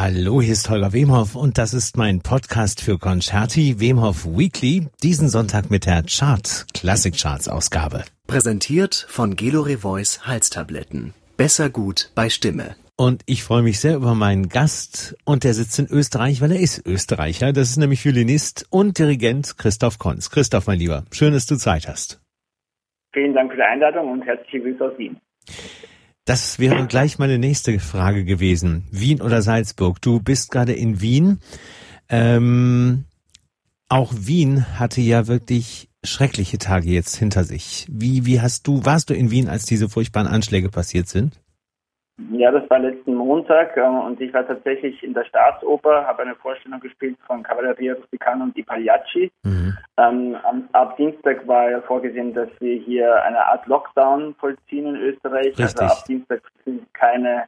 Hallo, hier ist Holger Wemhoff und das ist mein Podcast für Concerti Wemhoff Weekly, diesen Sonntag mit der Chart, Classic Charts Ausgabe. Präsentiert von Gelore Voice Halstabletten. Besser gut bei Stimme. Und ich freue mich sehr über meinen Gast und der sitzt in Österreich, weil er ist Österreicher. Das ist nämlich Violinist und Dirigent Christoph Konz. Christoph, mein Lieber, schön, dass du Zeit hast. Vielen Dank für die Einladung und herzliche Grüße aus Wien. Das wäre gleich meine nächste Frage gewesen. Wien oder Salzburg? Du bist gerade in Wien. Ähm, auch Wien hatte ja wirklich schreckliche Tage jetzt hinter sich. Wie, wie hast du, warst du in Wien, als diese furchtbaren Anschläge passiert sind? Ja, das war letzten Montag äh, und ich war tatsächlich in der Staatsoper, habe eine Vorstellung gespielt von Cavalleria Rusticana und die Pagliacci. Mhm. Ähm, ab Dienstag war ja vorgesehen, dass wir hier eine Art Lockdown vollziehen in Österreich. Richtig. Also ab Dienstag sind keine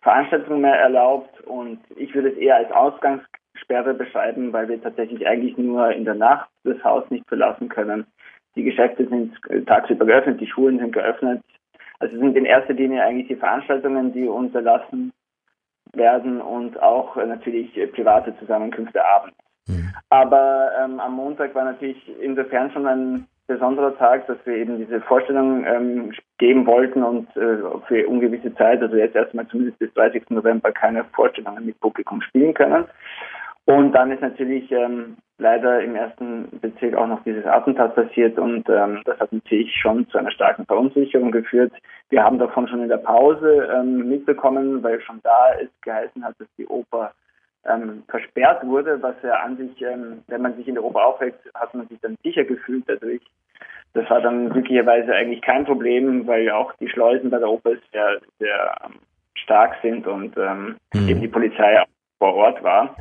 Veranstaltungen mehr erlaubt und ich würde es eher als Ausgangssperre beschreiben, weil wir tatsächlich eigentlich nur in der Nacht das Haus nicht verlassen können. Die Geschäfte sind tagsüber geöffnet, die Schulen sind geöffnet, also es sind in erster Linie eigentlich die Veranstaltungen, die unterlassen werden und auch äh, natürlich äh, private Zusammenkünfte abends. Mhm. Aber ähm, am Montag war natürlich insofern schon ein besonderer Tag, dass wir eben diese Vorstellung ähm, geben wollten und äh, für ungewisse Zeit, also jetzt erstmal zumindest bis 30. November, keine Vorstellungen mit Publikum spielen können. Und dann ist natürlich ähm, leider im ersten Bezirk auch noch dieses Attentat passiert und ähm, das hat natürlich schon zu einer starken Verunsicherung geführt. Wir haben davon schon in der Pause ähm, mitbekommen, weil schon da es geheißen hat, dass die Oper ähm, versperrt wurde, was ja an sich, ähm, wenn man sich in der Oper aufhält, hat man sich dann sicher gefühlt dadurch. Das war dann glücklicherweise eigentlich kein Problem, weil auch die Schleusen bei der Oper sehr, sehr ähm, stark sind und ähm, mhm. eben die Polizei auch vor Ort war.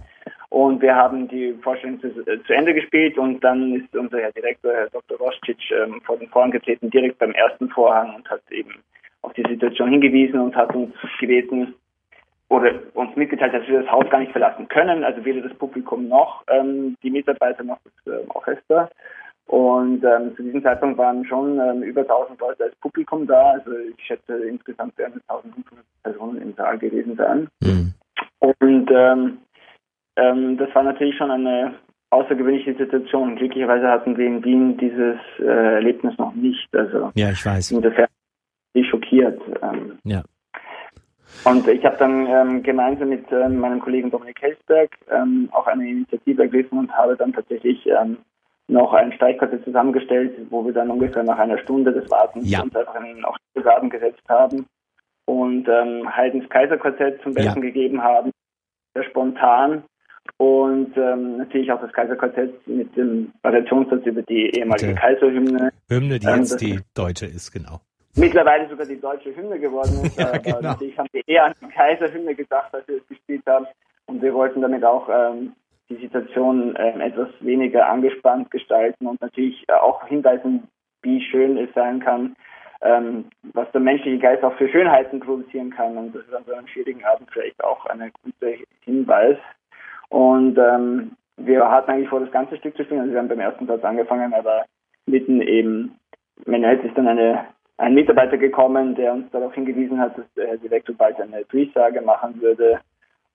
Und wir haben die Vorstellung zu, äh, zu, Ende gespielt und dann ist unser Herr Direktor, Herr Dr. Rostic, ähm, vor den Vorhang getreten, direkt beim ersten Vorhang und hat eben auf die Situation hingewiesen und hat uns gebeten oder uns mitgeteilt, dass wir das Haus gar nicht verlassen können, also weder das Publikum noch ähm, die Mitarbeiter noch das äh, Orchester. Und ähm, zu diesem Zeitpunkt waren schon ähm, über 1000 Leute als Publikum da. Also ich schätze, insgesamt werden es 1500 Personen im Saal gewesen sein. Mhm. Und ähm, ähm, das war natürlich schon eine außergewöhnliche Situation. Glücklicherweise hatten wir in Wien dieses äh, Erlebnis noch nicht. Also ja, ich weiß. Insofern ich schockiert. Ähm, ja. Und ich habe dann ähm, gemeinsam mit ähm, meinem Kollegen Dominik Helsberg ähm, auch eine Initiative ergriffen und habe dann tatsächlich ähm, noch ein Streichquartett zusammengestellt, wo wir dann ungefähr nach einer Stunde des Wartens ja. uns einfach in auch Garten gesetzt haben und ähm, Haydns Kaiserquartett zum Besten ja. gegeben haben, sehr spontan und ähm, natürlich auch das Kaiserquartett mit dem Variationssatz über die ehemalige die Kaiserhymne. Hymne, die ähm, jetzt die deutsche ist, genau. Mittlerweile sogar die deutsche Hymne geworden ist. ja, aber genau. natürlich haben wir eher an die Kaiserhymne gedacht, als wir es gespielt haben. Und wir wollten damit auch ähm, die Situation ähm, etwas weniger angespannt gestalten und natürlich äh, auch hinweisen, wie schön es sein kann, ähm, was der menschliche Geist auch für Schönheiten produzieren kann. Und das ist an so einem schwierigen Abend vielleicht auch ein guter Hinweis. Und ähm, wir hatten eigentlich vor, das ganze Stück zu spielen. Also wir haben beim ersten Satz angefangen, aber mitten eben, Menuett ist dann eine, ein Mitarbeiter gekommen, der uns darauf hingewiesen hat, dass der Herr Direktor bald eine Durchsage machen würde.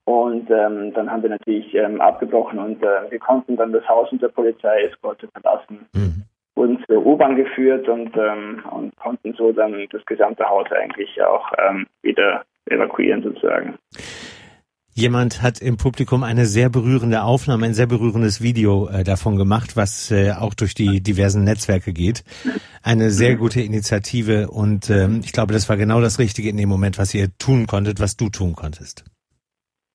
Und ähm, dann haben wir natürlich ähm, abgebrochen und äh, wir konnten dann das Haus unter Polizei-Eskorte verlassen, mhm. wurden zur U-Bahn geführt und, ähm, und konnten so dann das gesamte Haus eigentlich auch ähm, wieder evakuieren sozusagen. Jemand hat im Publikum eine sehr berührende Aufnahme, ein sehr berührendes Video äh, davon gemacht, was äh, auch durch die diversen Netzwerke geht. Eine sehr gute Initiative und ähm, ich glaube, das war genau das Richtige in dem Moment, was ihr tun konntet, was du tun konntest.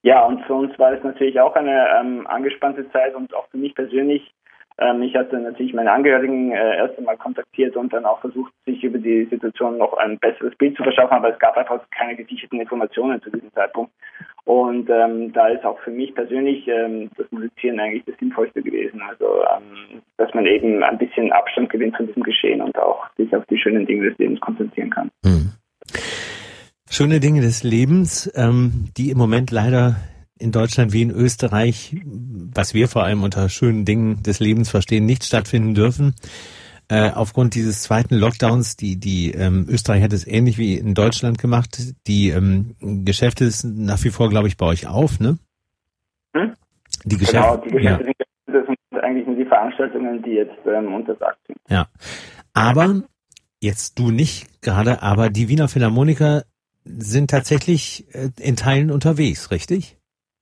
Ja, und für uns war es natürlich auch eine ähm, angespannte Zeit und auch für mich persönlich ähm, ich hatte natürlich meine Angehörigen äh, erst einmal kontaktiert und dann auch versucht, sich über die Situation noch ein besseres Bild zu verschaffen, aber es gab einfach keine gesicherten Informationen zu diesem Zeitpunkt. Und ähm, da ist auch für mich persönlich ähm, das Musizieren eigentlich das Sinnvollste gewesen. Also, ähm, dass man eben ein bisschen Abstand gewinnt von diesem Geschehen und auch sich auf die schönen Dinge des Lebens konzentrieren kann. Mhm. Schöne Dinge des Lebens, ähm, die im Moment leider in Deutschland wie in Österreich, was wir vor allem unter schönen Dingen des Lebens verstehen, nicht stattfinden dürfen. Äh, aufgrund dieses zweiten Lockdowns, die, die ähm, Österreich hat es ähnlich wie in Deutschland gemacht. Die ähm, Geschäfte sind nach wie vor, glaube ich, bei euch auf, ne? Die Geschäfte, genau, die Geschäfte ja. das sind eigentlich nur die Veranstaltungen, die jetzt ähm, untersagt sind. Ja, aber jetzt du nicht gerade, aber die Wiener Philharmoniker sind tatsächlich äh, in Teilen unterwegs, richtig?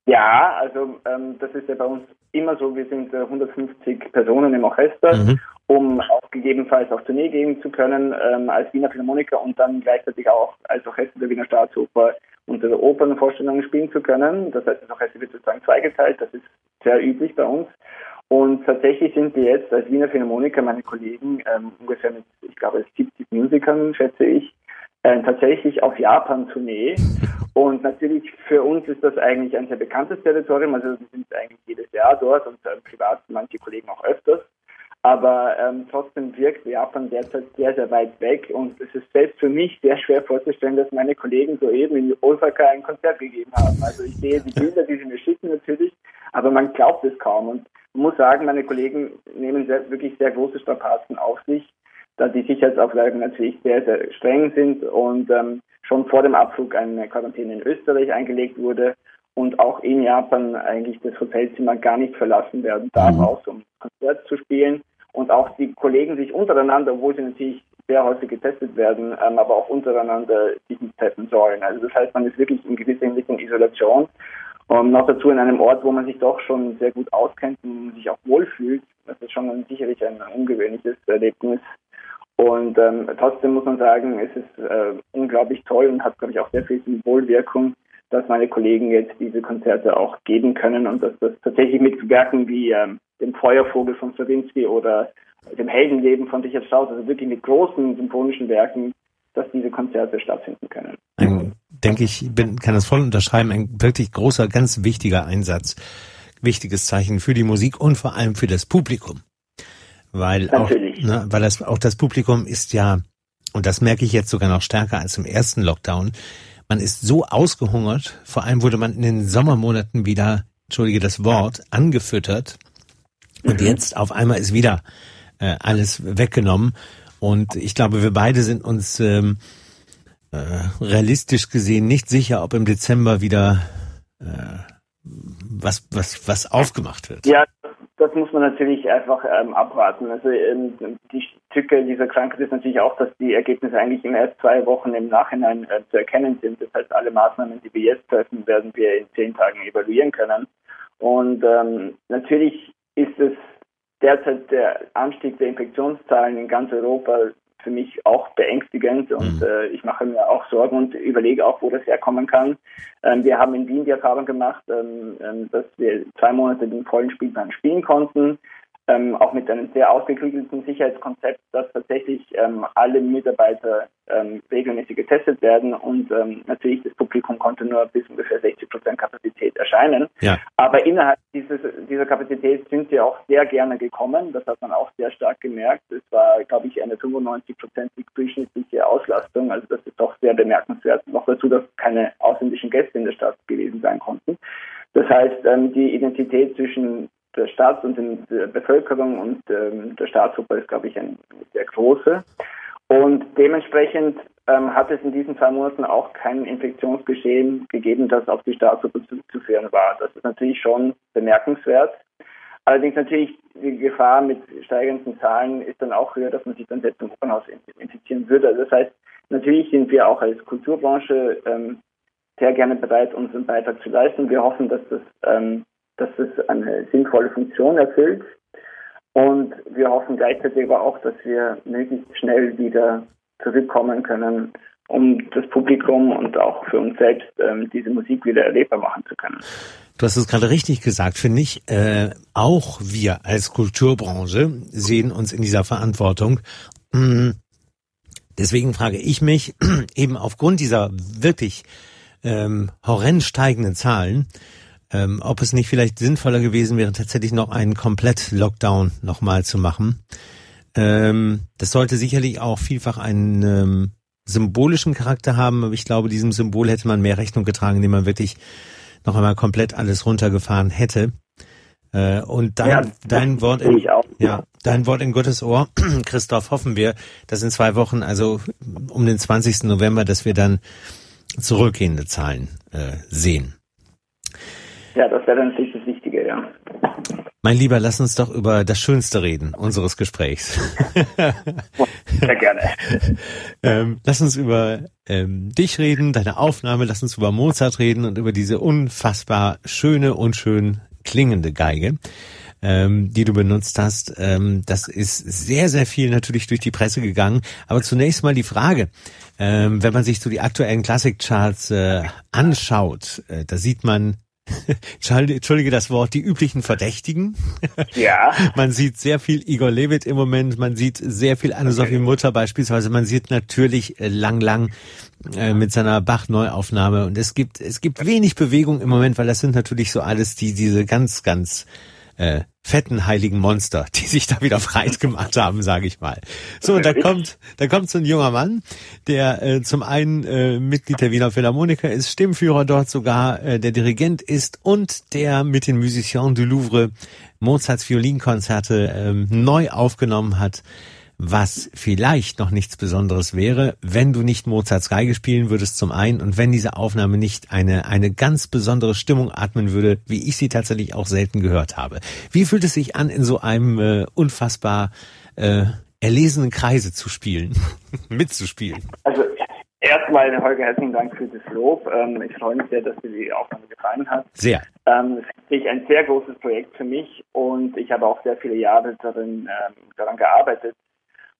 Ja, also ähm, das ist ja bei uns immer so, wir sind äh, 150 Personen im Orchester, mhm. um auch gegebenenfalls auf Tournee gehen zu können ähm, als Wiener Philharmoniker und dann gleichzeitig auch als Orchester der Wiener Staatsoper unsere Opernvorstellungen spielen zu können. Das heißt, das Orchester wird sozusagen zweigeteilt, das ist sehr üblich bei uns. Und tatsächlich sind wir jetzt als Wiener Philharmoniker, meine Kollegen, ähm, ungefähr mit, ich glaube, 70 Musikern, schätze ich, äh, tatsächlich auf Japan-Tournee. Und natürlich für uns ist das eigentlich ein sehr bekanntes Territorium. Also wir sind eigentlich jedes Jahr dort und äh, privat manche Kollegen auch öfters. Aber ähm, trotzdem wirkt Japan derzeit sehr, sehr weit weg. Und es ist selbst für mich sehr schwer vorzustellen, dass meine Kollegen soeben in Osaka ein Konzert gegeben haben. Also ich sehe die Bilder, die sie mir schicken natürlich, aber man glaubt es kaum. Und man muss sagen, meine Kollegen nehmen sehr, wirklich sehr große Strapazen auf sich da die Sicherheitsauflagen natürlich sehr, sehr streng sind und ähm, schon vor dem Abflug eine Quarantäne in Österreich eingelegt wurde und auch in Japan eigentlich das Hotelzimmer gar nicht verlassen werden darf, mhm. auch um Konzert zu spielen und auch die Kollegen sich untereinander, obwohl sie natürlich sehr häufig getestet werden, ähm, aber auch untereinander sich nicht testen sollen. Also das heißt, man ist wirklich in gewisser Hinsicht in Isolation und noch dazu in einem Ort, wo man sich doch schon sehr gut auskennt und sich auch wohlfühlt. Das ist schon sicherlich ein ungewöhnliches Erlebnis und ähm, trotzdem muss man sagen, es ist äh, unglaublich toll und hat, glaube ich, auch sehr viel Symbolwirkung, dass meine Kollegen jetzt diese Konzerte auch geben können und dass das tatsächlich mit Werken wie ähm, dem Feuervogel von Stravinsky oder dem Heldenleben von Richard Strauss, also wirklich mit großen symphonischen Werken, dass diese Konzerte stattfinden können. Ein, denke ich, bin, kann das voll unterschreiben, ein wirklich großer, ganz wichtiger Einsatz, wichtiges Zeichen für die Musik und vor allem für das Publikum weil Natürlich. auch, ne, weil das auch das Publikum ist ja, und das merke ich jetzt sogar noch stärker als im ersten Lockdown, man ist so ausgehungert, vor allem wurde man in den Sommermonaten wieder, entschuldige das Wort, angefüttert und mhm. jetzt auf einmal ist wieder äh, alles weggenommen und ich glaube, wir beide sind uns ähm, äh, realistisch gesehen nicht sicher, ob im Dezember wieder äh, was was was aufgemacht wird. Ja, das muss man natürlich einfach ähm, abwarten. Also ähm, die Tücke dieser Krankheit ist natürlich auch, dass die Ergebnisse eigentlich in erst zwei Wochen im Nachhinein äh, zu erkennen sind. Das heißt, alle Maßnahmen, die wir jetzt treffen, werden wir in zehn Tagen evaluieren können. Und ähm, natürlich ist es derzeit der Anstieg der Infektionszahlen in ganz Europa für mich auch beängstigend und mhm. äh, ich mache mir auch Sorgen und überlege auch, wo das herkommen kann. Ähm, wir haben in Wien die Erfahrung gemacht, ähm, ähm dass wir zwei Monate den vollen Spielplan spielen konnten ähm, auch mit einem sehr ausgeklügelten Sicherheitskonzept, dass tatsächlich ähm, alle Mitarbeiter ähm, regelmäßig getestet werden und ähm, natürlich das Publikum konnte nur bis ungefähr 60 Prozent Kapazität erscheinen. Ja. Aber innerhalb dieses, dieser Kapazität sind sie auch sehr gerne gekommen. Das hat man auch sehr stark gemerkt. Es war, glaube ich, eine 95-prozentig durchschnittliche Auslastung. Also das ist doch sehr bemerkenswert. Noch dazu, dass keine ausländischen Gäste in der Stadt gewesen sein konnten. Das heißt, ähm, die Identität zwischen der Staat und der Bevölkerung und ähm, der Staatsoper ist, glaube ich, ein sehr große. Und dementsprechend ähm, hat es in diesen zwei Monaten auch kein Infektionsgeschehen gegeben, das auf die Staatsoper zurückzuführen war. Das ist natürlich schon bemerkenswert. Allerdings natürlich die Gefahr mit steigenden Zahlen ist dann auch höher, dass man sich dann selbst im Opernhaus infizieren würde. Also das heißt, natürlich sind wir auch als Kulturbranche ähm, sehr gerne bereit, unseren Beitrag zu leisten. Wir hoffen, dass das ähm, dass es eine sinnvolle Funktion erfüllt. Und wir hoffen gleichzeitig aber auch, dass wir möglichst schnell wieder zurückkommen können, um das Publikum und auch für uns selbst ähm, diese Musik wieder erlebbar machen zu können. Du hast es gerade richtig gesagt, finde ich. Äh, auch wir als Kulturbranche sehen uns in dieser Verantwortung. Hm, deswegen frage ich mich eben aufgrund dieser wirklich ähm, horrend steigenden Zahlen, ähm, ob es nicht vielleicht sinnvoller gewesen wäre, tatsächlich noch einen Komplett-Lockdown nochmal zu machen. Ähm, das sollte sicherlich auch vielfach einen ähm, symbolischen Charakter haben, aber ich glaube, diesem Symbol hätte man mehr Rechnung getragen, indem man wirklich noch einmal komplett alles runtergefahren hätte. Äh, und dein, ja, dein Wort in, ja, dein Wort in Gottes Ohr, Christoph, hoffen wir, dass in zwei Wochen, also um den 20. November, dass wir dann zurückgehende Zahlen äh, sehen. Das wäre natürlich das Wichtige, ja. Mein Lieber, lass uns doch über das Schönste reden unseres Gesprächs. Sehr gerne. ähm, lass uns über ähm, dich reden, deine Aufnahme, lass uns über Mozart reden und über diese unfassbar schöne und schön klingende Geige ähm, die du benutzt hast. Ähm, das ist sehr, sehr viel natürlich durch die Presse gegangen. Aber zunächst mal die Frage, ähm, wenn man sich so die aktuellen Klassikcharts äh, anschaut, äh, da sieht man Entschuldige das Wort, die üblichen Verdächtigen. Ja. Man sieht sehr viel Igor Levit im Moment, man sieht sehr viel Anne-Sophie Mutter beispielsweise, man sieht natürlich äh, Lang Lang äh, mit seiner Bach-Neuaufnahme und es gibt, es gibt wenig Bewegung im Moment, weil das sind natürlich so alles die, diese ganz, ganz äh, fetten heiligen Monster, die sich da wieder breit gemacht haben, sage ich mal. So, und da kommt, da kommt so ein junger Mann, der äh, zum einen äh, Mitglied der Wiener Philharmoniker ist, Stimmführer dort sogar, äh, der Dirigent ist und der mit den Musiciens du Louvre Mozarts Violinkonzerte ähm, neu aufgenommen hat was vielleicht noch nichts Besonderes wäre, wenn du nicht Mozarts Geige spielen würdest zum einen und wenn diese Aufnahme nicht eine, eine ganz besondere Stimmung atmen würde, wie ich sie tatsächlich auch selten gehört habe. Wie fühlt es sich an, in so einem äh, unfassbar äh, erlesenen Kreise zu spielen, mitzuspielen? Also erstmal, Holger, herzlichen Dank für das Lob. Ähm, ich freue mich sehr, dass dir die Aufnahme gefallen hat. Sehr. Ähm, es ist ein sehr großes Projekt für mich und ich habe auch sehr viele Jahre darin, ähm, daran gearbeitet,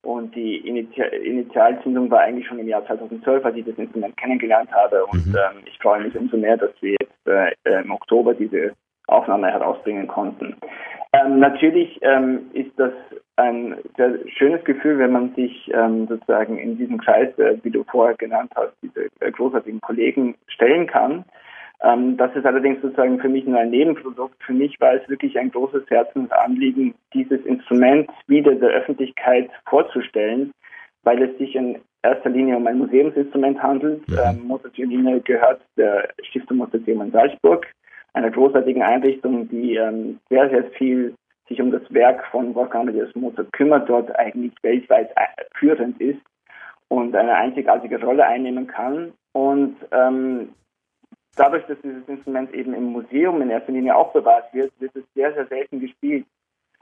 und die Initialzündung war eigentlich schon im Jahr 2012, als ich das Instrument kennengelernt habe. Und mhm. ähm, ich freue mich umso mehr, dass wir jetzt äh, im Oktober diese Aufnahme herausbringen konnten. Ähm, natürlich ähm, ist das ein sehr schönes Gefühl, wenn man sich ähm, sozusagen in diesem Kreis, äh, wie du vorher genannt hast, diese äh, großartigen Kollegen stellen kann. Ähm, das ist allerdings sozusagen für mich nur ein Nebenprodukt. Für mich war es wirklich ein großes Herzensanliegen, dieses Instrument wieder der Öffentlichkeit vorzustellen, weil es sich in erster Linie um ein Museumsinstrument handelt. Mhm. Ähm, Mozartvioline gehört der Stiftung Mozarteum in Salzburg, einer großartigen Einrichtung, die ähm, sehr, sehr viel sich um das Werk von Wolfgang Amadeus Mozart kümmert, dort eigentlich weltweit äh, führend ist und eine einzigartige Rolle einnehmen kann. Und ähm, dadurch, dass dieses Instrument eben im Museum in erster Linie aufbewahrt wird, wird es sehr, sehr selten gespielt.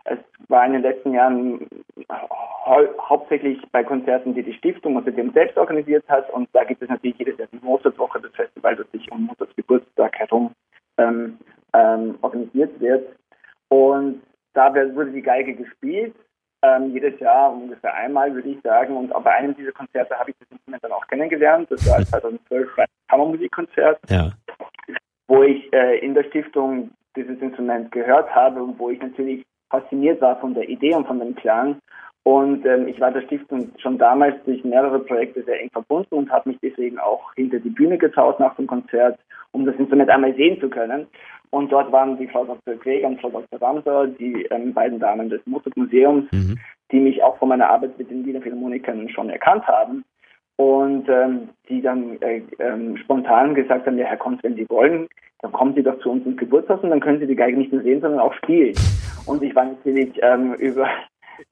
Es war in den letzten Jahren hau hauptsächlich bei Konzerten, die die Stiftung und dem selbst organisiert hat. Und da gibt es natürlich jedes Jahr die Mozartwoche, das Festival, das sich um Mozarts Geburtstag herum ähm, ähm, organisiert wird. Und da wurde die Geige gespielt ähm, jedes Jahr ungefähr einmal, würde ich sagen. Und bei einem dieser Konzerte habe ich das Instrument dann auch kennengelernt. Das war 2012 beim Kammermusikkonzert, ja. wo ich äh, in der Stiftung dieses Instrument gehört habe und wo ich natürlich fasziniert war von der Idee und von dem Klang. Und ähm, ich war der Stiftung schon damals durch mehrere Projekte sehr eng verbunden und habe mich deswegen auch hinter die Bühne getraut nach dem Konzert, um das Instrument einmal sehen zu können. Und dort waren die Frau Dr. Gregor und Frau Dr. Ramsauer, die ähm, beiden Damen des Mozart-Museums, mhm. die mich auch von meiner Arbeit mit den Wiener Philharmonikern schon erkannt haben. Und ähm, die dann äh, ähm, spontan gesagt haben, ja, Herr Konz, wenn Sie wollen, dann kommen Sie doch zu uns ins Geburtshaus und dann können Sie die Geige nicht nur sehen, sondern auch spielen. Und ich war natürlich ähm, über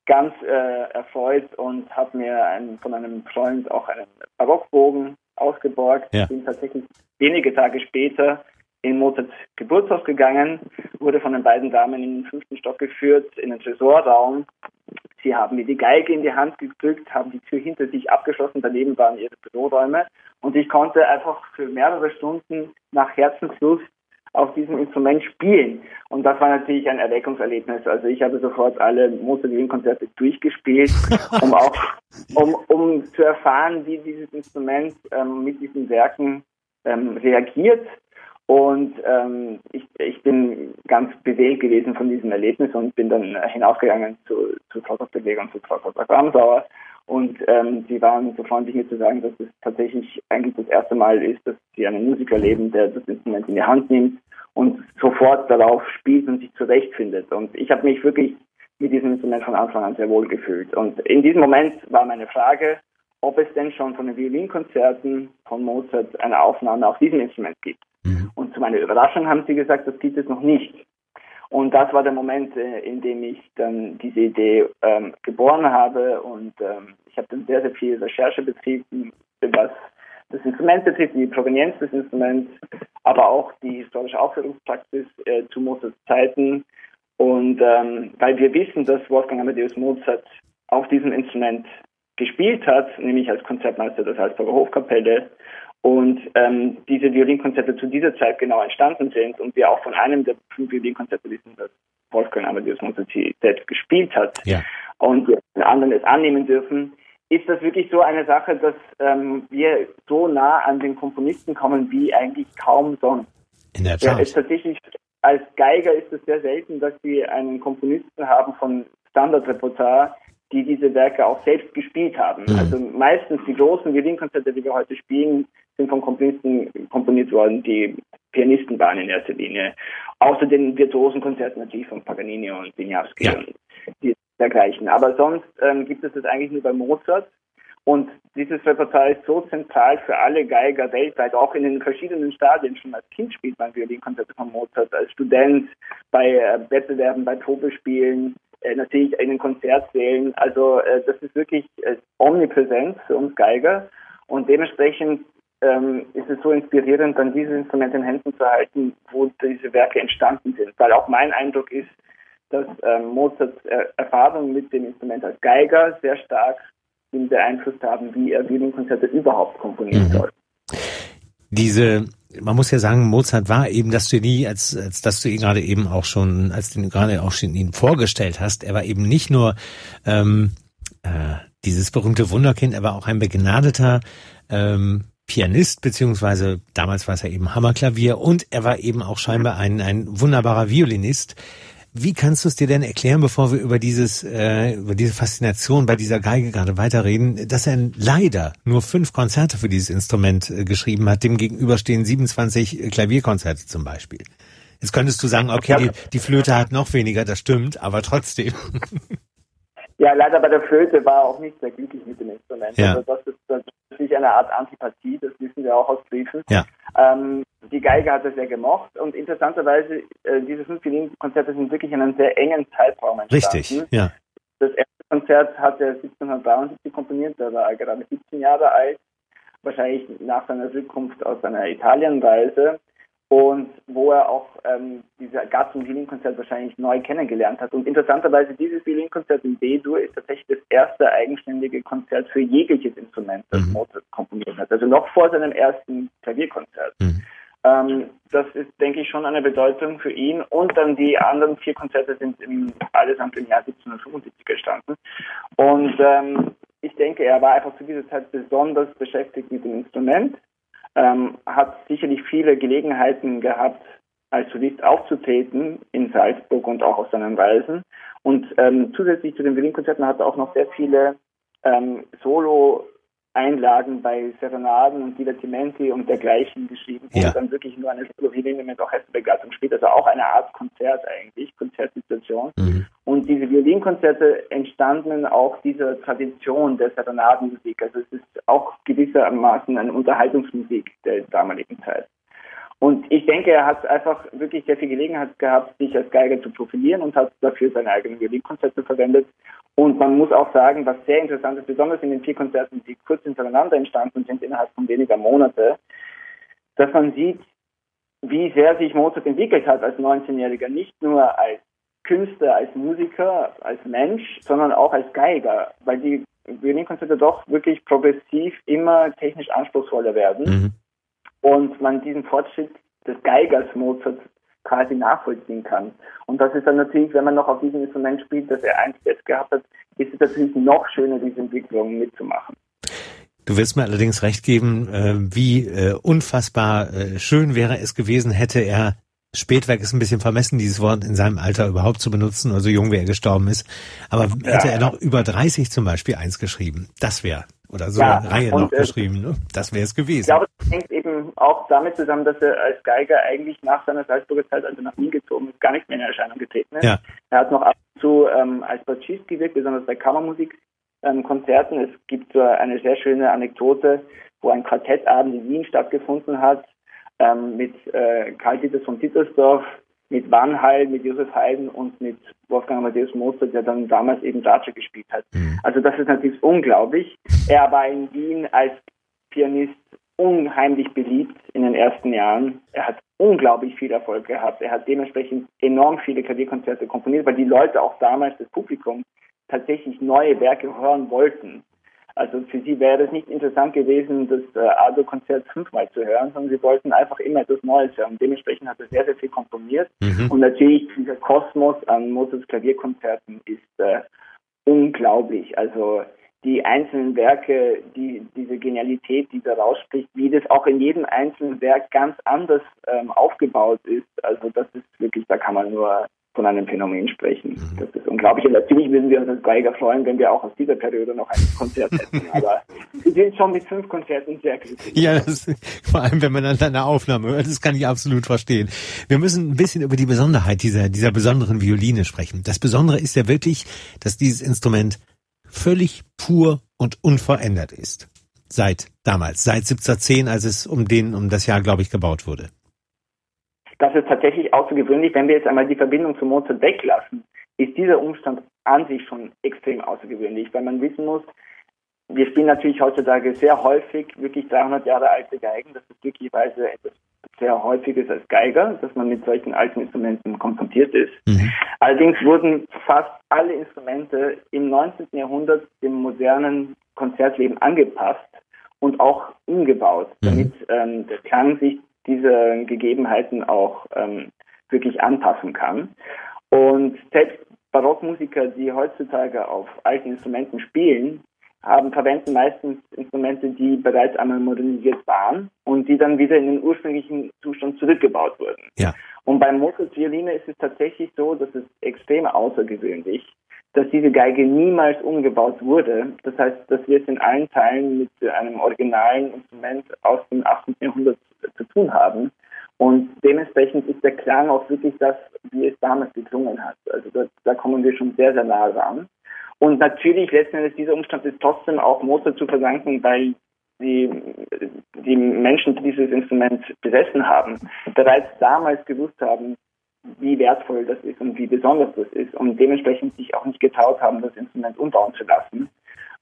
ganz äh, erfreut und habe mir einen, von einem Freund auch einen Barockbogen ausgeborgt. Ja. Bin tatsächlich wenige Tage später in Mozarts Geburtshaus gegangen, wurde von den beiden Damen in den fünften Stock geführt, in den Tresorraum. Sie haben mir die Geige in die Hand gedrückt, haben die Tür hinter sich abgeschlossen, daneben waren ihre Büroräume und ich konnte einfach für mehrere Stunden nach Herzenslust auf diesem Instrument spielen. Und das war natürlich ein Erweckungserlebnis. Also ich habe sofort alle Mozart-Konzerte durchgespielt, um auch um, um zu erfahren, wie dieses Instrument ähm, mit diesen Werken ähm, reagiert und ähm, ich, ich bin ganz bewegt gewesen von diesem Erlebnis und bin dann hinausgegangen zu, zu Frau Dr. Weger und zu Frau Dr. Ramsauer. Und ähm, sie waren so freundlich mir zu sagen, dass es tatsächlich eigentlich das erste Mal ist, dass sie einen Musiker erleben, der das Instrument in die Hand nimmt und sofort darauf spielt und sich zurechtfindet. Und ich habe mich wirklich mit diesem Instrument von Anfang an sehr wohl gefühlt. Und in diesem Moment war meine Frage, ob es denn schon von den Violinkonzerten von Mozart eine Aufnahme auf diesem Instrument gibt. Mhm. Zu meiner Überraschung haben sie gesagt, das gibt es noch nicht. Und das war der Moment, äh, in dem ich dann diese Idee ähm, geboren habe. Und ähm, ich habe dann sehr, sehr viel Recherche betrieben, was das Instrument betrifft, die Provenienz des Instruments, aber auch die historische Aufführungspraxis äh, zu Mozarts Zeiten. Und ähm, weil wir wissen, dass Wolfgang Amadeus Mozart auf diesem Instrument gespielt hat, nämlich als Konzertmeister der Salzburger Hofkapelle, und ähm, diese Violinkonzerte zu dieser Zeit genau entstanden sind und wir auch von einem der fünf Violinkonzerte wissen, dass Wolfgang Amadeus Mozart selbst gespielt hat ja. und wir den anderen es annehmen dürfen, ist das wirklich so eine Sache, dass ähm, wir so nah an den Komponisten kommen wie eigentlich kaum sonst. In der Tat. Ja, ist tatsächlich, als Geiger ist es sehr selten, dass wir einen Komponisten haben von Standardrepertoire, die diese Werke auch selbst gespielt haben. Mhm. Also meistens die großen Violinkonzerte, die wir heute spielen, sind von Komponisten komponiert worden, die Pianisten waren in erster Linie. Außer den virtuosen Konzerten natürlich von Paganini und Wieniawski ja. und die dergleichen. Aber sonst ähm, gibt es das eigentlich nur bei Mozart. Und dieses Repertoire ist so zentral für alle Geiger weltweit, auch in den verschiedenen Stadien. Schon als Kind spielt man Violinkonzerte von Mozart, als Student, bei äh, Wettbewerben, bei Probespielen, äh, natürlich in den Konzertsälen. Also äh, das ist wirklich äh, omnipräsent für uns Geiger. Und dementsprechend ähm, ist es so inspirierend, dann dieses Instrument in Händen zu halten, wo diese Werke entstanden sind. Weil auch mein Eindruck ist, dass ähm, Mozarts Erfahrung mit dem Instrument als Geiger sehr stark ihn beeinflusst haben, wie er Violinkonzerte überhaupt komponieren mhm. soll. Diese, man muss ja sagen, Mozart war eben das Genie, als, als dass du ihn gerade eben auch schon, als du ihn gerade auch schon ihn vorgestellt hast. Er war eben nicht nur ähm, äh, dieses berühmte Wunderkind, er war auch ein begnadeter ähm, Pianist, beziehungsweise damals war es ja eben Hammerklavier und er war eben auch scheinbar ein, ein wunderbarer Violinist. Wie kannst du es dir denn erklären, bevor wir über dieses, äh, über diese Faszination bei dieser Geige gerade weiterreden, dass er leider nur fünf Konzerte für dieses Instrument äh, geschrieben hat, dem gegenüber stehen 27 Klavierkonzerte zum Beispiel. Jetzt könntest du sagen, okay, die, die Flöte hat noch weniger, das stimmt, aber trotzdem. Ja, leider bei der Flöte war er auch nicht sehr glücklich mit dem Instrument. Ja. Also das ist, ist eine Art Antipathie, das wissen wir auch aus Briefen. Ja. Ähm, die Geige hat er sehr gemocht und interessanterweise, äh, diese fünf Violinkonzerte sind wirklich in einem sehr engen Zeitraum entstanden. Richtig, ja. Das erste Konzert hat er 1773 komponiert, da war er gerade 17 Jahre alt, wahrscheinlich nach seiner Rückkunft aus seiner Italienreise und wo er auch ähm, diese Gattung Violinkonzert wahrscheinlich neu kennengelernt hat. Und interessanterweise, dieses Violinkonzert in B-Dur ist tatsächlich das erste eigenständige Konzert für jegliches Instrument, das mhm. Mozart komponiert hat. Also noch vor seinem ersten Klavierkonzert. Mhm. Ähm, das ist, denke ich, schon eine Bedeutung für ihn. Und dann die anderen vier Konzerte sind im, allesamt im Jahr 1775 entstanden. Und ähm, ich denke, er war einfach zu dieser Zeit besonders beschäftigt mit dem Instrument ähm, hat sicherlich viele Gelegenheiten gehabt, als Solist aufzutreten in Salzburg und auch auf seinen Reisen. Und ähm, zusätzlich zu den Violinkonzerten hat er auch noch sehr viele ähm, Solo Einlagen bei Serenaden und Divertimenti und dergleichen geschrieben, wo ja. dann wirklich nur eine Violine mit Orchesterbegleitung spielt, also auch eine Art Konzert eigentlich, Konzertsituation. Mhm. Und diese Violinkonzerte entstanden auch dieser Tradition der Serenadenmusik, also es ist auch gewissermaßen eine Unterhaltungsmusik der damaligen Zeit. Und ich denke, er hat einfach wirklich sehr viel Gelegenheit gehabt, sich als Geiger zu profilieren und hat dafür seine eigenen Violinkonzerte verwendet. Und man muss auch sagen, was sehr interessant ist, besonders in den vier Konzerten, die kurz hintereinander entstanden sind, innerhalb von weniger Monate, dass man sieht, wie sehr sich Mozart entwickelt hat als 19-Jähriger, nicht nur als Künstler, als Musiker, als Mensch, sondern auch als Geiger, weil die Violinkonzerte doch wirklich progressiv immer technisch anspruchsvoller werden mhm. Und man diesen Fortschritt des Geigers Mozart quasi nachvollziehen kann. Und das ist dann natürlich, wenn man noch auf diesem Instrument spielt, das er einst jetzt gehabt hat, ist es natürlich noch schöner, diese Entwicklung mitzumachen. Du wirst mir allerdings recht geben, äh, wie äh, unfassbar äh, schön wäre es gewesen, hätte er Spätwerk ist ein bisschen vermessen, dieses Wort in seinem Alter überhaupt zu benutzen, also jung wie er gestorben ist. Aber ja, hätte er noch über 30 zum Beispiel eins geschrieben, das wäre, oder so ja, eine Reihe noch äh, geschrieben, ne? das wäre es gewesen. Ich glaube, das hängt eben auch damit zusammen, dass er als Geiger eigentlich nach seiner Salzburger Zeit, also nach Wien gezogen ist, gar nicht mehr in Erscheinung getreten ist. Ja. Er hat noch ab und zu ähm, als Bassist gewirkt, besonders bei Kammermusikkonzerten. Ähm, es gibt so eine sehr schöne Anekdote, wo ein Quartettabend in Wien stattgefunden hat ähm, mit äh, Karl Dieters von Dittersdorf, mit Wannheil, mit Josef Haydn und mit Wolfgang Amadeus Mozart, der dann damals eben Dacia gespielt hat. Mhm. Also das ist natürlich unglaublich. Er war in Wien als Pianist unheimlich beliebt in den ersten Jahren. Er hat unglaublich viel Erfolg gehabt. Er hat dementsprechend enorm viele Klavierkonzerte komponiert, weil die Leute auch damals, das Publikum, tatsächlich neue Werke hören wollten. Also für sie wäre es nicht interessant gewesen, das äh, Ado-Konzert fünfmal zu hören, sondern sie wollten einfach immer etwas Neues hören. Dementsprechend hat er sehr, sehr viel komponiert. Mhm. Und natürlich dieser Kosmos an Mozarts Klavierkonzerten ist äh, unglaublich. Also die einzelnen Werke, die, diese Genialität, die da rausspricht, wie das auch in jedem einzelnen Werk ganz anders ähm, aufgebaut ist. Also das ist wirklich, da kann man nur von einem Phänomen sprechen. Mhm. Das ist unglaublich. Und natürlich würden wir uns als Geiger freuen, wenn wir auch aus dieser Periode noch ein Konzert hätten. Aber wir sind schon mit fünf Konzerten sehr glücklich. Ja, das, vor allem, wenn man dann eine Aufnahme hört, das kann ich absolut verstehen. Wir müssen ein bisschen über die Besonderheit dieser, dieser besonderen Violine sprechen. Das Besondere ist ja wirklich, dass dieses Instrument völlig pur und unverändert ist. Seit damals, seit 1710, als es um den, um das Jahr, glaube ich, gebaut wurde. Das ist tatsächlich außergewöhnlich. Wenn wir jetzt einmal die Verbindung zu Mozart weglassen, ist dieser Umstand an sich schon extrem außergewöhnlich, weil man wissen muss, wir spielen natürlich heutzutage sehr häufig wirklich 300 Jahre alte Geigen. Das ist glücklicherweise etwas sehr häufiges als Geiger, dass man mit solchen alten Instrumenten konfrontiert ist. Mhm. Allerdings wurden fast alle Instrumente im 19. Jahrhundert dem modernen Konzertleben angepasst und auch umgebaut, mhm. damit ähm, der Klang sich diese Gegebenheiten auch ähm, wirklich anpassen kann. Und selbst Barockmusiker, die heutzutage auf alten Instrumenten spielen, haben, verwenden meistens Instrumente, die bereits einmal modernisiert waren und die dann wieder in den ursprünglichen Zustand zurückgebaut wurden. Ja. Und beim Mozart Violine ist es tatsächlich so, dass es extrem außergewöhnlich, dass diese Geige niemals umgebaut wurde. Das heißt, dass wir es in allen Teilen mit einem originalen Instrument aus dem 18. Jahrhundert zu tun haben. Und dementsprechend ist der Klang auch wirklich das, wie es damals geklungen hat. Also da, da kommen wir schon sehr, sehr nah ran. Und natürlich letzten Endes dieser Umstand ist trotzdem auch Mozart zu verdanken, weil die, die Menschen, die dieses Instrument besessen haben, bereits damals gewusst haben, wie wertvoll das ist und wie besonders das ist und dementsprechend sich auch nicht getraut haben, das Instrument umbauen zu lassen.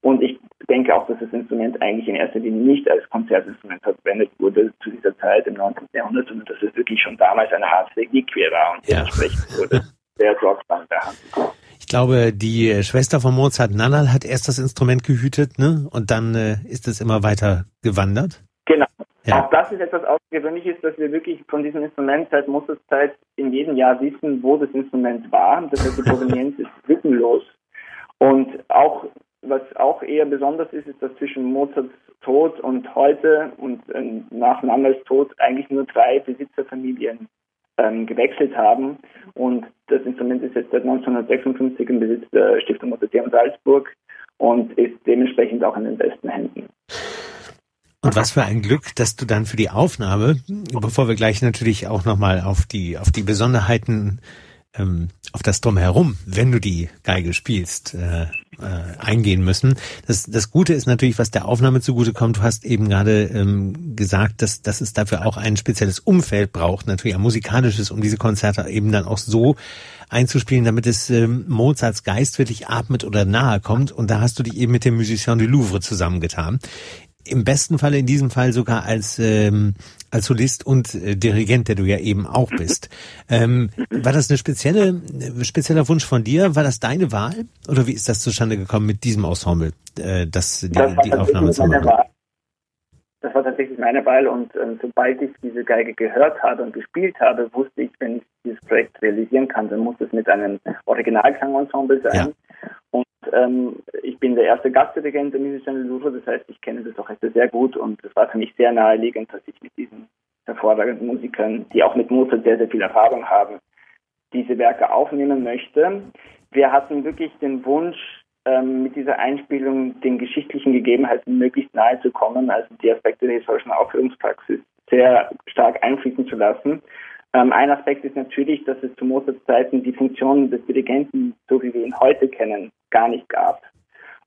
Und ich denke auch, dass das Instrument eigentlich in erster Linie nicht als Konzertinstrument verwendet wurde zu dieser Zeit im 19. Jahrhundert, sondern dass es wirklich schon damals eine Art Reliquie war und dementsprechend ja. wurde sehr sorgsam behandelt. Ich glaube, die Schwester von Mozart, Nannal, hat erst das Instrument gehütet, ne? Und dann äh, ist es immer weiter gewandert. Ja. Auch das ist etwas Außergewöhnliches, dass wir wirklich von diesem Instrument seit Mozarts Zeit in jedem Jahr wissen, wo das Instrument war. Das heißt, die Provenienz ist lückenlos. Und auch, was auch eher besonders ist, ist, dass zwischen Mozarts Tod und heute und äh, nach Nannals Tod eigentlich nur drei Besitzerfamilien ähm, gewechselt haben. Und das Instrument ist jetzt seit 1956 im Besitz der Stiftung Museum Salzburg und ist dementsprechend auch in den besten Händen. Und was für ein Glück, dass du dann für die Aufnahme, bevor wir gleich natürlich auch nochmal auf die, auf die Besonderheiten ähm, auf das Drumherum, wenn du die Geige spielst, äh, äh, eingehen müssen. Das, das Gute ist natürlich, was der Aufnahme zugutekommt. Du hast eben gerade ähm, gesagt, dass, dass es dafür auch ein spezielles Umfeld braucht, natürlich ein musikalisches, um diese Konzerte eben dann auch so einzuspielen, damit es ähm, Mozarts Geist wirklich atmet oder nahe kommt. Und da hast du dich eben mit dem Musicien du Louvre zusammengetan im besten Falle in diesem Fall sogar als ähm, als Solist und äh, Dirigent, der du ja eben auch bist. Ähm, war das eine spezielle äh, spezieller Wunsch von dir? War das deine Wahl oder wie ist das zustande gekommen mit diesem Ensemble, äh, das die, das die Aufnahme zu machen? Das war tatsächlich meine Wahl und ähm, sobald ich diese Geige gehört habe und gespielt habe, wusste ich, wenn ich dieses Projekt realisieren kann, dann muss es mit einem Originalklangensemble sein. Ja. Und ähm, ich bin der erste Gastdirigent der Musician Louvre, das heißt, ich kenne das Orchester sehr gut und es war für mich sehr naheliegend, dass ich mit diesen hervorragenden Musikern, die auch mit Mozart sehr, sehr viel Erfahrung haben, diese Werke aufnehmen möchte. Wir hatten wirklich den Wunsch, ähm, mit dieser Einspielung den geschichtlichen Gegebenheiten möglichst nahe zu kommen, also die Aspekte der historischen Aufführungspraxis sehr stark einfließen zu lassen. Ähm, ein Aspekt ist natürlich, dass es zu Mozarts Zeiten die Funktion des Dirigenten, so wie wir ihn heute kennen, gar nicht gab.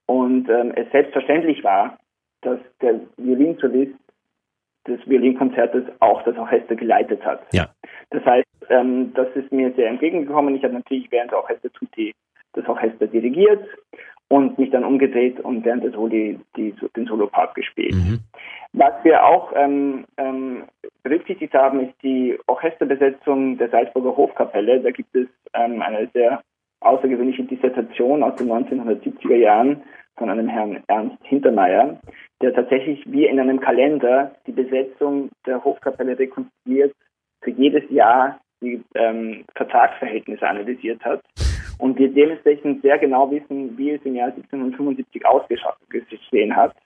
Und ähm, es selbstverständlich war, dass der Violinsolist des Violinkonzertes auch das Orchester geleitet hat. Ja. Das heißt, ähm, das ist mir sehr entgegengekommen. Ich habe natürlich während der Orchester Tutti das Orchester dirigiert und mich dann umgedreht und während des Soli die, den Solopart gespielt. Mhm. Was wir auch ähm, ähm, berücksichtigt haben, ist die Orchesterbesetzung der Salzburger Hofkapelle. Da gibt es ähm, eine sehr außergewöhnliche Dissertation aus den 1970er Jahren von einem Herrn Ernst Hintermeier, der tatsächlich wie in einem Kalender die Besetzung der Hofkapelle rekonstruiert, für jedes Jahr die ähm, Vertragsverhältnisse analysiert hat und wir dementsprechend sehr genau wissen, wie es im Jahr 1775 ausgesehen hat.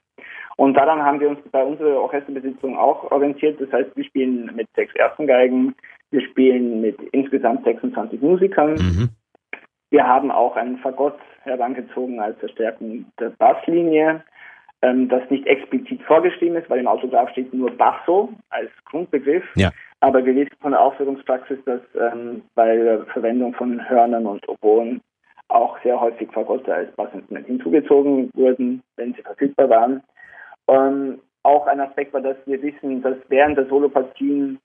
Und daran haben wir uns bei unserer Orchesterbesetzung auch orientiert. Das heißt, wir spielen mit sechs ersten Geigen, wir spielen mit insgesamt 26 Musikern. Mhm. Wir haben auch einen Fagott herangezogen als Verstärkung der Basslinie, ähm, das nicht explizit vorgeschrieben ist, weil im Autograph steht nur Basso als Grundbegriff. Ja. Aber wir wissen von der Aufführungspraxis, dass ähm, bei der Verwendung von Hörnern und Oboen auch sehr häufig Fagotte als Bassinstrument hinzugezogen wurden, wenn sie verfügbar waren. Ähm, auch ein Aspekt war, dass wir wissen, dass während der Solopartien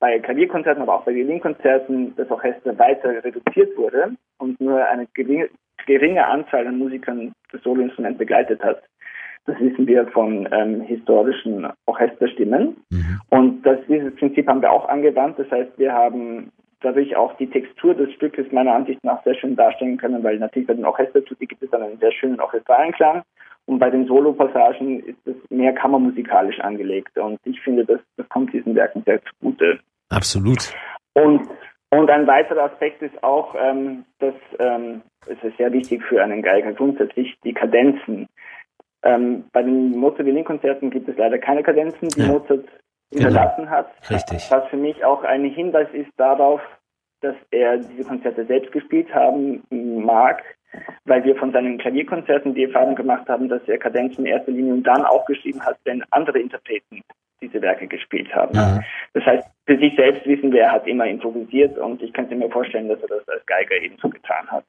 bei Klavierkonzerten, aber auch bei Violinkonzerten das Orchester weiter reduziert wurde und nur eine geringe, geringe Anzahl an Musikern das Soloinstrument begleitet hat. Das wissen wir von ähm, historischen Orchesterstimmen. Mhm. Und das, dieses Prinzip haben wir auch angewandt. Das heißt, wir haben dadurch auch die Textur des Stückes meiner Ansicht nach sehr schön darstellen können, weil natürlich bei den Orchestertutti gibt es dann einen sehr schönen orchestralen Klang. Und bei den Solo-Passagen ist es mehr kammermusikalisch angelegt. Und ich finde, das, das kommt diesen Werken sehr zugute. Absolut. Und, und ein weiterer Aspekt ist auch, ähm, dass ähm, es ist sehr wichtig für einen Geiger grundsätzlich die Kadenzen. Ähm, bei den Mozart-Violinkonzerten gibt es leider keine Kadenzen, die ja. Mozart genau. hinterlassen hat. Richtig. Was für mich auch ein Hinweis ist darauf, dass er diese Konzerte selbst gespielt haben mag, weil wir von seinen Klavierkonzerten die Erfahrung gemacht haben, dass er Kadenzen in erster Linie und dann aufgeschrieben hat, wenn andere Interpreten diese Werke gespielt haben. Mhm. Das heißt, für sich selbst wissen wir, er hat immer improvisiert und ich könnte mir vorstellen, dass er das als Geiger ebenso getan hat.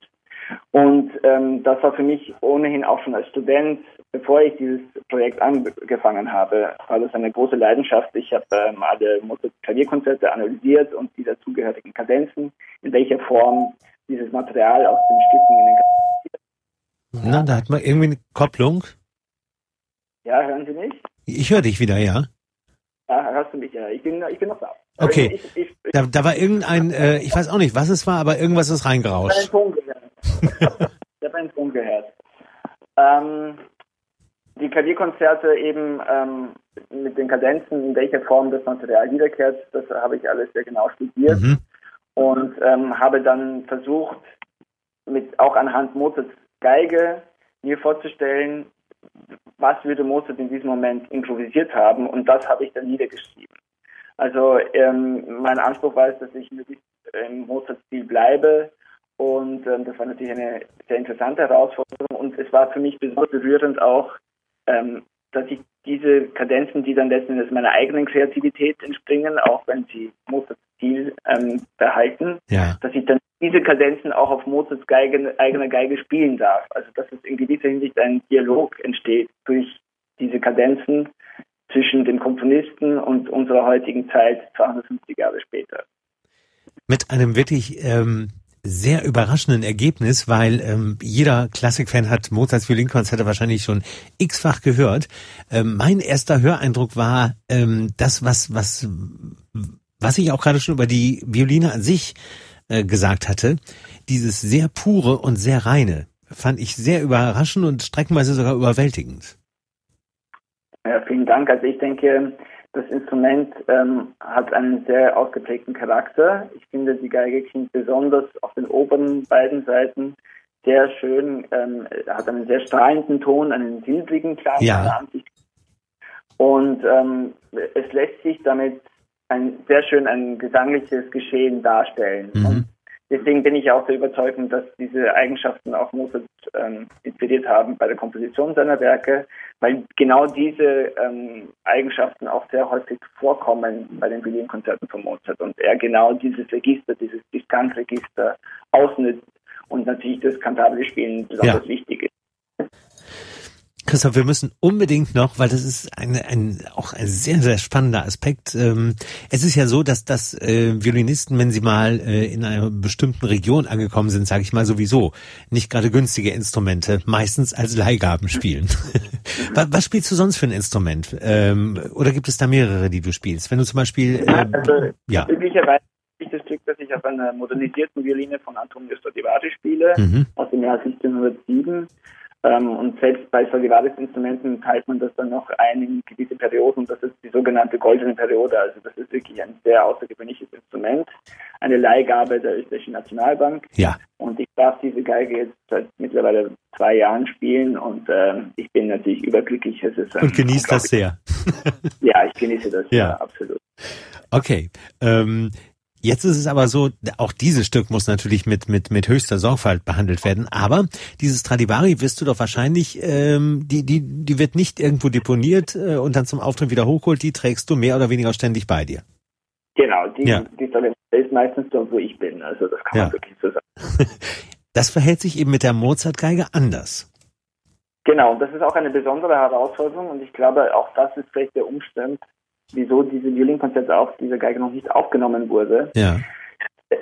Und ähm, das war für mich ohnehin auch schon als Student, bevor ich dieses Projekt angefangen habe, war das eine große Leidenschaft. Ich habe ähm, alle Mozart-Klavierkonzerte analysiert und die dazugehörigen Kadenzen, in welcher Form dieses Material aus den Stücken in den Kadenzen. Na, da hat man irgendwie eine Kopplung. Ja, hören Sie mich? Ich höre dich wieder, ja. Ja, hörst du mich ja. Ich bin, ich bin noch da. Okay. Ich, ich, ich, da, da war irgendein, äh, ich weiß auch nicht, was es war, aber irgendwas ist reingerauscht. Ich habe einen Ton gehört. Ähm, die Klavierkonzerte eben ähm, mit den Kadenzen, in welcher Form das Material wiederkehrt, das habe ich alles sehr genau studiert mhm. und ähm, habe dann versucht, mit auch anhand Mozarts Geige mir vorzustellen, was würde Mozart in diesem Moment improvisiert haben und das habe ich dann niedergeschrieben. Also ähm, mein Anspruch war es, dass ich möglichst im Mozart-Stil bleibe und ähm, das war natürlich eine sehr interessante Herausforderung und es war für mich besonders berührend auch, ähm, dass ich diese Kadenzen, die dann letzten Endes meiner eigenen Kreativität entspringen, auch wenn sie Mozarts Stil ähm, behalten, ja. dass ich dann diese Kadenzen auch auf Mozarts Geige, eigener Geige spielen darf. Also dass es in gewisser Hinsicht ein Dialog entsteht durch diese Kadenzen zwischen dem Komponisten und unserer heutigen Zeit 250 Jahre später. Mit einem wirklich ähm, sehr überraschenden Ergebnis, weil ähm, jeder Klassikfan hat Mozarts Violinkonzerte wahrscheinlich schon x-fach gehört. Ähm, mein erster Höreindruck war ähm, das, was was was ich auch gerade schon über die Violine an sich äh, gesagt hatte, dieses sehr pure und sehr reine fand ich sehr überraschend und streckenweise sogar überwältigend. Ja, vielen Dank. Also ich denke, das Instrument ähm, hat einen sehr ausgeprägten Charakter. Ich finde, die Geige klingt besonders auf den oberen beiden Seiten sehr schön, ähm, hat einen sehr strahlenden Ton, einen silbrigen Klang. Ja. Und ähm, es lässt sich damit ein, sehr schön ein gesangliches Geschehen darstellen. Mhm. Deswegen bin ich auch der Überzeugung, dass diese Eigenschaften auch Mozart ähm, inspiriert haben bei der Komposition seiner Werke, weil genau diese ähm, Eigenschaften auch sehr häufig vorkommen bei den Violinkonzerten von Mozart und er genau dieses Register, dieses Diskantregister ausnutzt und natürlich das kantabile Spielen besonders ja. wichtig ist. Christoph, wir müssen unbedingt noch, weil das ist eine, ein, auch ein sehr, sehr spannender Aspekt. Ähm, es ist ja so, dass, dass äh, Violinisten, wenn sie mal äh, in einer bestimmten Region angekommen sind, sage ich mal sowieso, nicht gerade günstige Instrumente, meistens als Leihgaben spielen. was, was, spielst du sonst für ein Instrument? Ähm, oder gibt es da mehrere, die du spielst? Wenn du zum Beispiel... Äh, also, ja. Üblicherweise das Stück, das ich auf einer modernisierten Violine von Antonio Stradivari spiele, mhm. aus dem Jahr 1707. Ähm, und selbst bei Stradivaris-Instrumenten teilt man das dann noch ein in gewisse Perioden. Das ist die sogenannte goldene Periode. Also das ist wirklich ein sehr außergewöhnliches Instrument. Eine Leihgabe der österreichischen Nationalbank. Ja. Und ich darf diese Geige jetzt seit mittlerweile zwei Jahren spielen und äh, ich bin natürlich überglücklich. Es ist und genießt das sehr. ja, ich genieße das ja, ja absolut. Okay. Ähm, Jetzt ist es aber so, auch dieses Stück muss natürlich mit, mit, mit höchster Sorgfalt behandelt werden. Aber dieses Stradivari wirst du doch wahrscheinlich, ähm, die, die, die wird nicht irgendwo deponiert äh, und dann zum Auftritt wieder hochgeholt. Die trägst du mehr oder weniger ständig bei dir. Genau, die, ja. die ist meistens dort, wo ich bin. Also das kann ja. man wirklich so sagen. Das verhält sich eben mit der Mozartgeige anders. Genau, das ist auch eine besondere Herausforderung und ich glaube, auch das ist vielleicht der Umstand, wieso diese Violinkonzert auf dieser Geige noch nicht aufgenommen wurde. Ja.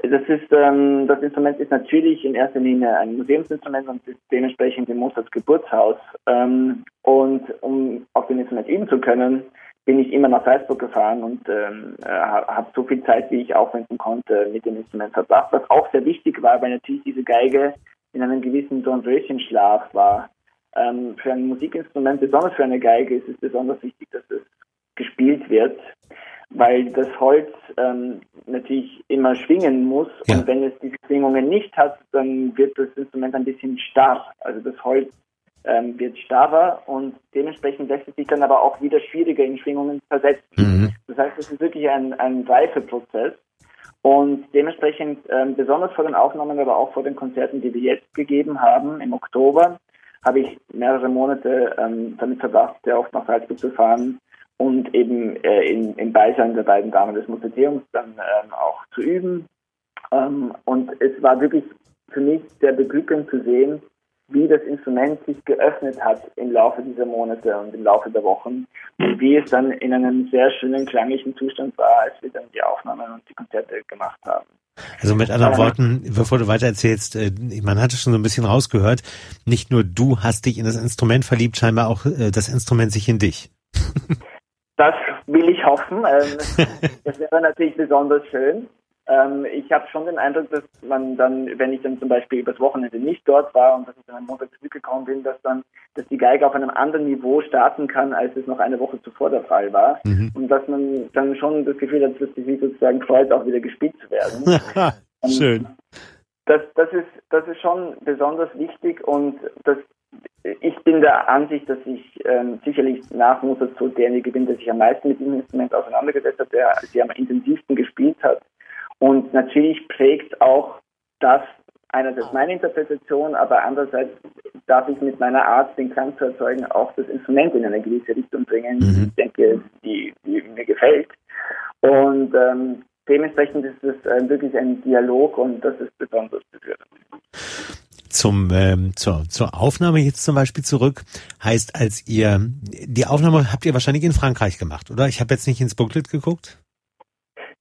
Das ist ähm, das Instrument ist natürlich in erster Linie ein Museumsinstrument und ist dementsprechend im Mozarts Geburtshaus. Ähm, und um auf dem Instrument üben zu können, bin ich immer nach Salzburg gefahren und ähm, äh, habe so viel Zeit, wie ich aufwenden konnte, mit dem Instrument verbracht. Was auch sehr wichtig war, weil natürlich diese Geige in einem gewissen Dornröschenschlaf war. Ähm, für ein Musikinstrument, besonders für eine Geige, ist es besonders wichtig, dass es gespielt wird, weil das Holz ähm, natürlich immer schwingen muss ja. und wenn es diese Schwingungen nicht hat, dann wird das Instrument ein bisschen starr. Also das Holz ähm, wird starrer und dementsprechend lässt es sich dann aber auch wieder schwieriger in Schwingungen versetzen. Mhm. Das heißt, es ist wirklich ein, ein Reifeprozess. Und dementsprechend, ähm, besonders vor den Aufnahmen, aber auch vor den Konzerten, die wir jetzt gegeben haben im Oktober, habe ich mehrere Monate ähm, damit verbracht, sehr oft nach Salzburg zu fahren, und eben äh, in, im Beisein der beiden Damen des Museums dann ähm, auch zu üben. Ähm, und es war wirklich für mich sehr beglückend zu sehen, wie das Instrument sich geöffnet hat im Laufe dieser Monate und im Laufe der Wochen und wie es dann in einem sehr schönen klanglichen Zustand war, als wir dann die Aufnahmen und die Konzerte gemacht haben. Also mit anderen Worten, bevor du weiter erzählst, äh, man hatte schon so ein bisschen rausgehört, nicht nur du hast dich in das Instrument verliebt, scheinbar auch äh, das Instrument sich in dich. Das will ich hoffen. Ähm, das wäre natürlich besonders schön. Ähm, ich habe schon den Eindruck, dass man dann, wenn ich dann zum Beispiel übers Wochenende nicht dort war und dass ich dann am Montag zurückgekommen bin, dass dann, dass die Geige auf einem anderen Niveau starten kann, als es noch eine Woche zuvor der Fall war. Mhm. Und dass man dann schon das Gefühl hat, dass die sozusagen freut, auch wieder gespielt zu werden. Schön. Das, das ist, das ist schon besonders wichtig und das ich bin der Ansicht, dass ich ähm, sicherlich nach Mozart so derjenige bin, der sich am meisten mit dem Instrument auseinandergesetzt hat, der sie am intensivsten gespielt hat. Und natürlich prägt auch das einerseits meine Interpretation, aber andererseits darf ich mit meiner Art, den Klang zu erzeugen, auch das Instrument in eine gewisse Richtung bringen, mhm. ich denke, die, die mir gefällt. Und ähm, dementsprechend ist es äh, wirklich ein Dialog und das ist besonders berührend zum ähm, zur, zur Aufnahme jetzt zum Beispiel zurück heißt, als ihr die Aufnahme habt ihr wahrscheinlich in Frankreich gemacht, oder? Ich habe jetzt nicht ins Booklet geguckt.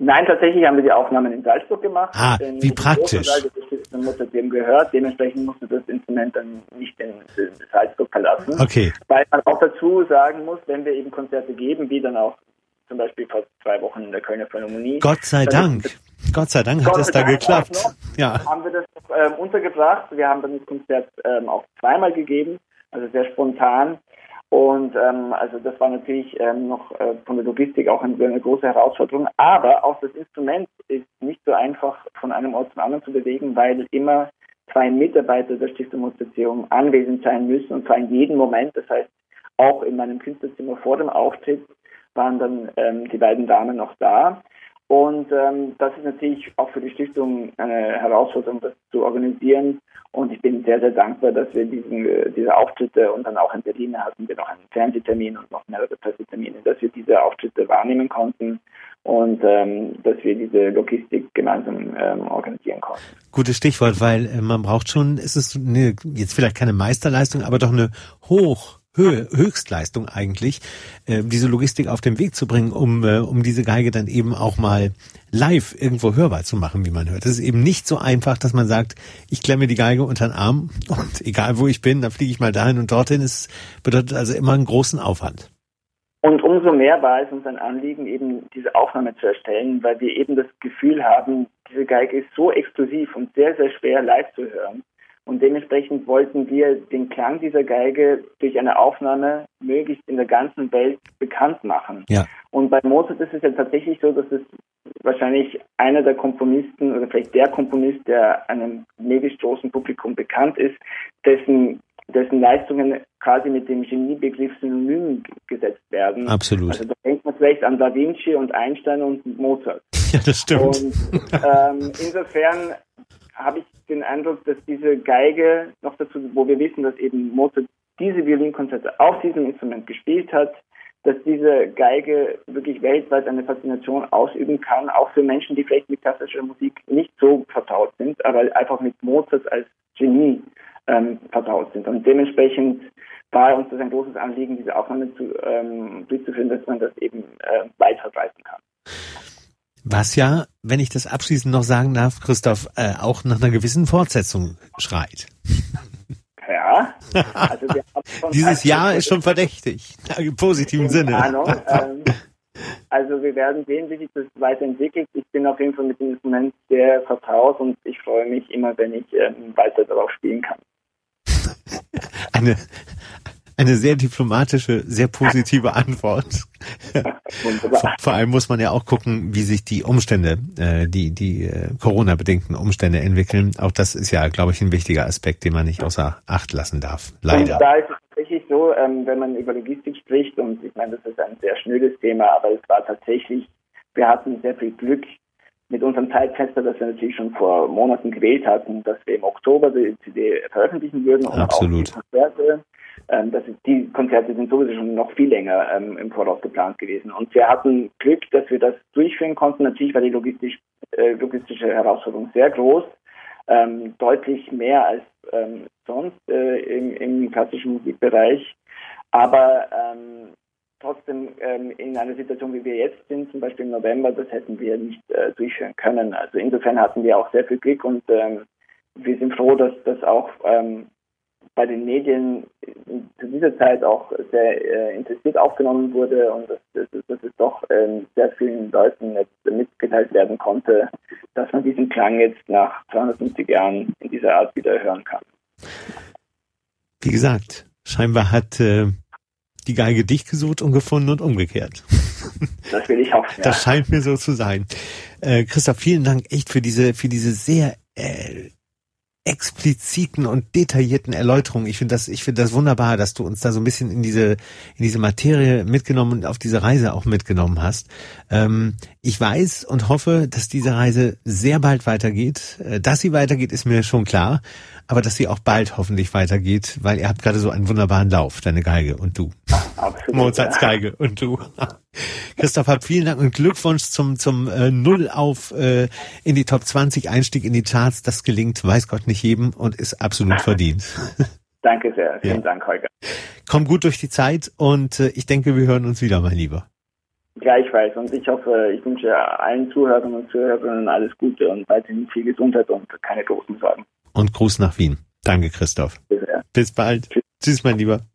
Nein, tatsächlich haben wir die Aufnahmen in Salzburg gemacht. Ah, wie praktisch. Das musste dem gehört. Dementsprechend musste das Instrument dann nicht in, in Salzburg verlassen. Okay. Weil man auch dazu sagen muss, wenn wir eben Konzerte geben, wie dann auch zum Beispiel vor zwei Wochen in der Kölner Philharmonie. Gott sei Dank. Gott sei Dank hat es da geklappt. Noch, ja. Haben wir das ähm, untergebracht. Wir haben dann das Konzert ähm, auch zweimal gegeben, also sehr spontan. Und ähm, also das war natürlich ähm, noch äh, von der Logistik auch eine, eine, große Herausforderung. Aber auch das Instrument ist nicht so einfach von einem Ort zum anderen zu bewegen, weil immer zwei Mitarbeiter der Stiftung Museum anwesend sein müssen und zwar in jedem Moment. Das heißt, auch in meinem Künstlerzimmer vor dem Auftritt waren dann ähm, die beiden Damen noch da. Und ähm, das ist natürlich auch für die Stiftung eine Herausforderung, das zu organisieren. Und ich bin sehr, sehr dankbar, dass wir diesen, diese Auftritte und dann auch in Berlin hatten wir noch einen Fernsehtermin und noch mehrere Pressetermine, dass wir diese Auftritte wahrnehmen konnten und ähm, dass wir diese Logistik gemeinsam ähm, organisieren konnten. Gutes Stichwort, weil äh, man braucht schon, ist es eine, jetzt vielleicht keine Meisterleistung, aber doch eine hoch Höhe, Höchstleistung eigentlich, äh, diese Logistik auf den Weg zu bringen, um, äh, um diese Geige dann eben auch mal live irgendwo hörbar zu machen, wie man hört. Es ist eben nicht so einfach, dass man sagt, ich klemme die Geige unter den Arm und egal wo ich bin, dann fliege ich mal dahin und dorthin. Es bedeutet also immer einen großen Aufwand. Und umso mehr war es uns ein Anliegen, eben diese Aufnahme zu erstellen, weil wir eben das Gefühl haben, diese Geige ist so exklusiv und sehr, sehr schwer live zu hören. Und dementsprechend wollten wir den Klang dieser Geige durch eine Aufnahme möglichst in der ganzen Welt bekannt machen. Ja. Und bei Mozart ist es ja tatsächlich so, dass es wahrscheinlich einer der Komponisten oder vielleicht der Komponist, der einem möglichst großen Publikum bekannt ist, dessen dessen Leistungen quasi mit dem Geniebegriff synonym gesetzt werden. Absolut. Also da denkt man vielleicht an Da Vinci und Einstein und Mozart. Ja, das stimmt. Und ähm, insofern habe ich den Eindruck, dass diese Geige noch dazu, wo wir wissen, dass eben Mozart diese Violinkonzerte auf diesem Instrument gespielt hat, dass diese Geige wirklich weltweit eine Faszination ausüben kann, auch für Menschen, die vielleicht mit klassischer Musik nicht so vertraut sind, aber einfach mit Mozart als Genie ähm, vertraut sind. Und dementsprechend war uns das ein großes Anliegen, diese Aufnahme zu, ähm, durchzuführen, dass man das eben äh, weit kann. Was ja, wenn ich das abschließend noch sagen darf, Christoph, äh, auch nach einer gewissen Fortsetzung schreit. Ja. Also Dieses Jahr ist schon verdächtig, im positiven Sinne. Ahnung, ähm, also wir werden sehen, wie sich das weiterentwickelt. Ich bin auf jeden Fall mit dem Instrument sehr vertraut und ich freue mich immer, wenn ich ähm, weiter darauf spielen kann. Eine, eine sehr diplomatische, sehr positive Antwort. vor, allem muss man ja auch gucken, wie sich die Umstände, äh, die, die äh, Corona-bedingten Umstände entwickeln. Auch das ist ja, glaube ich, ein wichtiger Aspekt, den man nicht außer Acht lassen darf. Leider. Und da ist es tatsächlich so, ähm, wenn man über Logistik spricht, und ich meine, das ist ein sehr schnödes Thema, aber es war tatsächlich, wir hatten sehr viel Glück mit unserem Zeitfenster, das wir natürlich schon vor Monaten gewählt hatten, dass wir im Oktober die CD veröffentlichen würden und Absolut. auch die Konzerte. Ähm, das ist, die Konzerte sind sowieso schon noch viel länger ähm, im Voraus geplant gewesen. Und wir hatten Glück, dass wir das durchführen konnten. Natürlich war die logistisch, äh, logistische Herausforderung sehr groß, ähm, deutlich mehr als ähm, sonst äh, im, im klassischen Musikbereich. Aber ähm, trotzdem ähm, in einer Situation, wie wir jetzt sind, zum Beispiel im November, das hätten wir nicht äh, durchführen können. Also insofern hatten wir auch sehr viel Glück und ähm, wir sind froh, dass das auch ähm, bei den Medien zu dieser Zeit auch sehr äh, interessiert aufgenommen wurde und dass, dass, dass es doch ähm, sehr vielen Leuten jetzt mitgeteilt werden konnte, dass man diesen Klang jetzt nach 250 Jahren in dieser Art wieder hören kann. Wie gesagt, scheinbar hat äh, die Geige dich gesucht und gefunden und umgekehrt. Das will ich auch. Ja. Das scheint mir so zu sein. Äh, Christoph, vielen Dank echt für diese für diese sehr äh, expliziten und detaillierten Erläuterungen. Ich finde das, ich finde das wunderbar, dass du uns da so ein bisschen in diese, in diese Materie mitgenommen und auf diese Reise auch mitgenommen hast. Ähm, ich weiß und hoffe, dass diese Reise sehr bald weitergeht. Äh, dass sie weitergeht, ist mir schon klar aber dass sie auch bald hoffentlich weitergeht, weil ihr habt gerade so einen wunderbaren Lauf, deine Geige und du. Absolut. Mozarts Geige und du. Christoph, habt vielen Dank und Glückwunsch zum, zum äh, Null auf äh, in die Top 20 Einstieg in die Charts. Das gelingt, weiß Gott nicht jedem und ist absolut verdient. Danke sehr. Vielen ja. Dank, Holger. Komm gut durch die Zeit und äh, ich denke, wir hören uns wieder, mein Lieber. Gleichfalls und ich hoffe, ich wünsche allen Zuhörern und Zuhörerinnen alles Gute und weiterhin viel Gesundheit und keine großen Sorgen und Gruß nach Wien. Danke, Christoph. Bis bald. Tschüss, mein Lieber.